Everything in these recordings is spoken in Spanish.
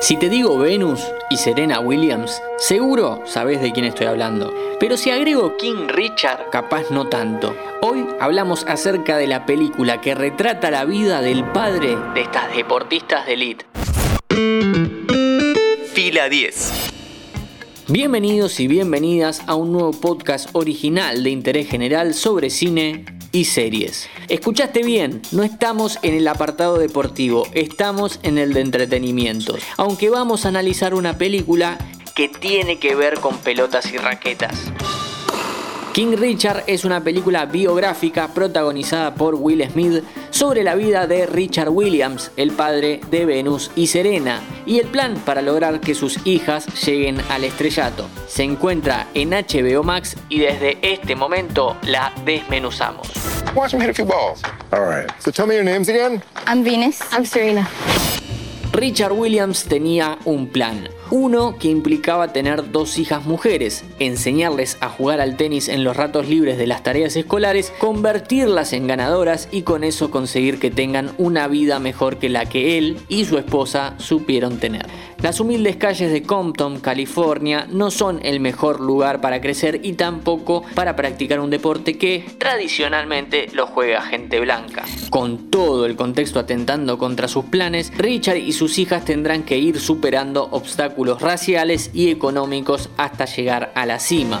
Si te digo Venus y Serena Williams, seguro sabes de quién estoy hablando. Pero si agrego King Richard, capaz no tanto. Hoy hablamos acerca de la película que retrata la vida del padre de estas deportistas de elite. Fila 10. Bienvenidos y bienvenidas a un nuevo podcast original de interés general sobre cine y series. Escuchaste bien, no estamos en el apartado deportivo, estamos en el de entretenimiento. Aunque vamos a analizar una película que tiene que ver con pelotas y raquetas. King Richard es una película biográfica protagonizada por Will Smith sobre la vida de Richard Williams, el padre de Venus y Serena, y el plan para lograr que sus hijas lleguen al estrellato. Se encuentra en HBO Max y desde este momento la desmenuzamos. Watch hit a few balls. All right. So tell me your names again. I'm Venus. I'm Serena. Richard Williams tenía un plan. Uno que implicaba tener dos hijas mujeres, enseñarles a jugar al tenis en los ratos libres de las tareas escolares, convertirlas en ganadoras y con eso conseguir que tengan una vida mejor que la que él y su esposa supieron tener. Las humildes calles de Compton, California, no son el mejor lugar para crecer y tampoco para practicar un deporte que tradicionalmente lo juega gente blanca. Con todo el contexto atentando contra sus planes, Richard y sus hijas tendrán que ir superando obstáculos raciales y económicos hasta llegar a la cima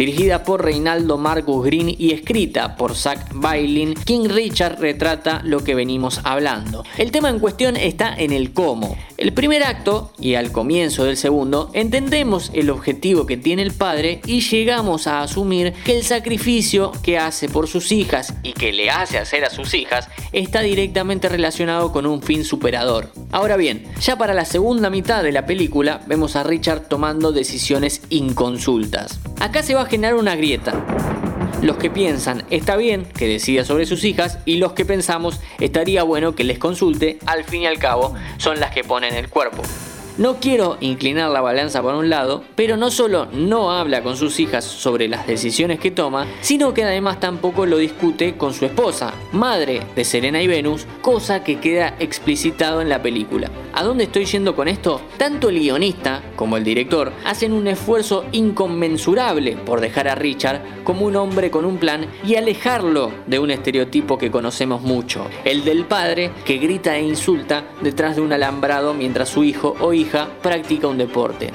dirigida por Reinaldo Marcus Green y escrita por Zach Bailin, King Richard retrata lo que venimos hablando. El tema en cuestión está en el cómo. El primer acto y al comienzo del segundo entendemos el objetivo que tiene el padre y llegamos a asumir que el sacrificio que hace por sus hijas y que le hace hacer a sus hijas está directamente relacionado con un fin superador. Ahora bien, ya para la segunda mitad de la película vemos a Richard tomando decisiones inconsultas. Acá se va a generar una grieta. Los que piensan está bien que decida sobre sus hijas y los que pensamos estaría bueno que les consulte, al fin y al cabo son las que ponen el cuerpo. No quiero inclinar la balanza por un lado, pero no solo no habla con sus hijas sobre las decisiones que toma, sino que además tampoco lo discute con su esposa, madre de Serena y Venus, cosa que queda explicitado en la película. ¿A dónde estoy yendo con esto? Tanto el guionista como el director hacen un esfuerzo inconmensurable por dejar a Richard como un hombre con un plan y alejarlo de un estereotipo que conocemos mucho, el del padre que grita e insulta detrás de un alambrado mientras su hijo o hija practica un deporte.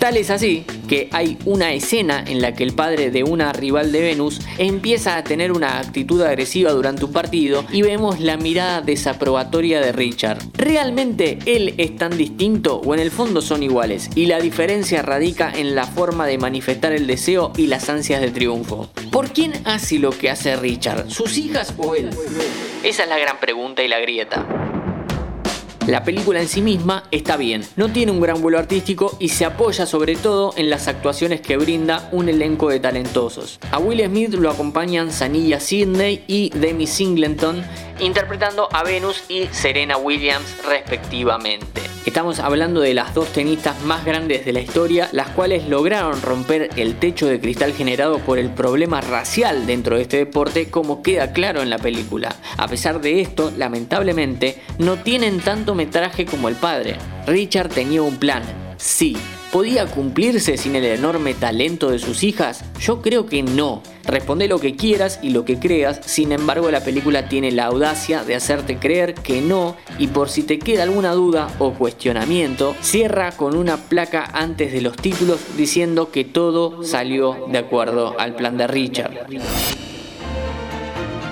Tal es así que hay una escena en la que el padre de una rival de Venus empieza a tener una actitud agresiva durante un partido y vemos la mirada desaprobatoria de Richard. ¿Realmente él es tan distinto o en el fondo son iguales? Y la diferencia radica en la forma de manifestar el deseo y las ansias de triunfo. ¿Por quién hace lo que hace Richard? ¿Sus hijas o él? Esa es la gran pregunta y la grieta. La película en sí misma está bien, no tiene un gran vuelo artístico y se apoya sobre todo en las actuaciones que brinda un elenco de talentosos. A Will Smith lo acompañan Sanilla Sidney y Demi Singleton, interpretando a Venus y Serena Williams respectivamente. Estamos hablando de las dos tenistas más grandes de la historia, las cuales lograron romper el techo de cristal generado por el problema racial dentro de este deporte, como queda claro en la película. A pesar de esto, lamentablemente, no tienen tanto metraje como el padre. Richard tenía un plan, sí, ¿Podía cumplirse sin el enorme talento de sus hijas? Yo creo que no. Responde lo que quieras y lo que creas, sin embargo la película tiene la audacia de hacerte creer que no y por si te queda alguna duda o cuestionamiento, cierra con una placa antes de los títulos diciendo que todo salió de acuerdo al plan de Richard.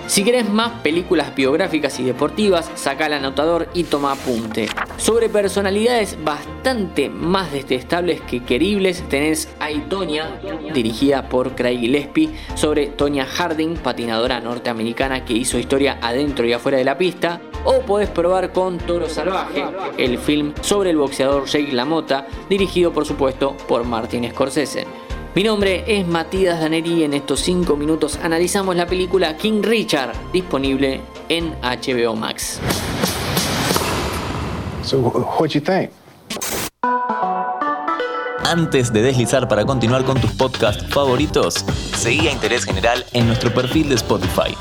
Si querés más películas biográficas y deportivas, saca el anotador y toma apunte. Sobre personalidades bastante más detestables que queribles, tenés a Tonya, dirigida por Craig Gillespie, sobre Tonya Harding, patinadora norteamericana que hizo historia adentro y afuera de la pista. O podés probar con Toro Salvaje, el film sobre el boxeador Jake LaMotta, dirigido por supuesto por Martin Scorsese. Mi nombre es Matías Daneri y en estos 5 minutos analizamos la película King Richard, disponible en HBO Max. Antes de deslizar para continuar con tus podcasts favoritos, seguí a Interés General en nuestro perfil de Spotify.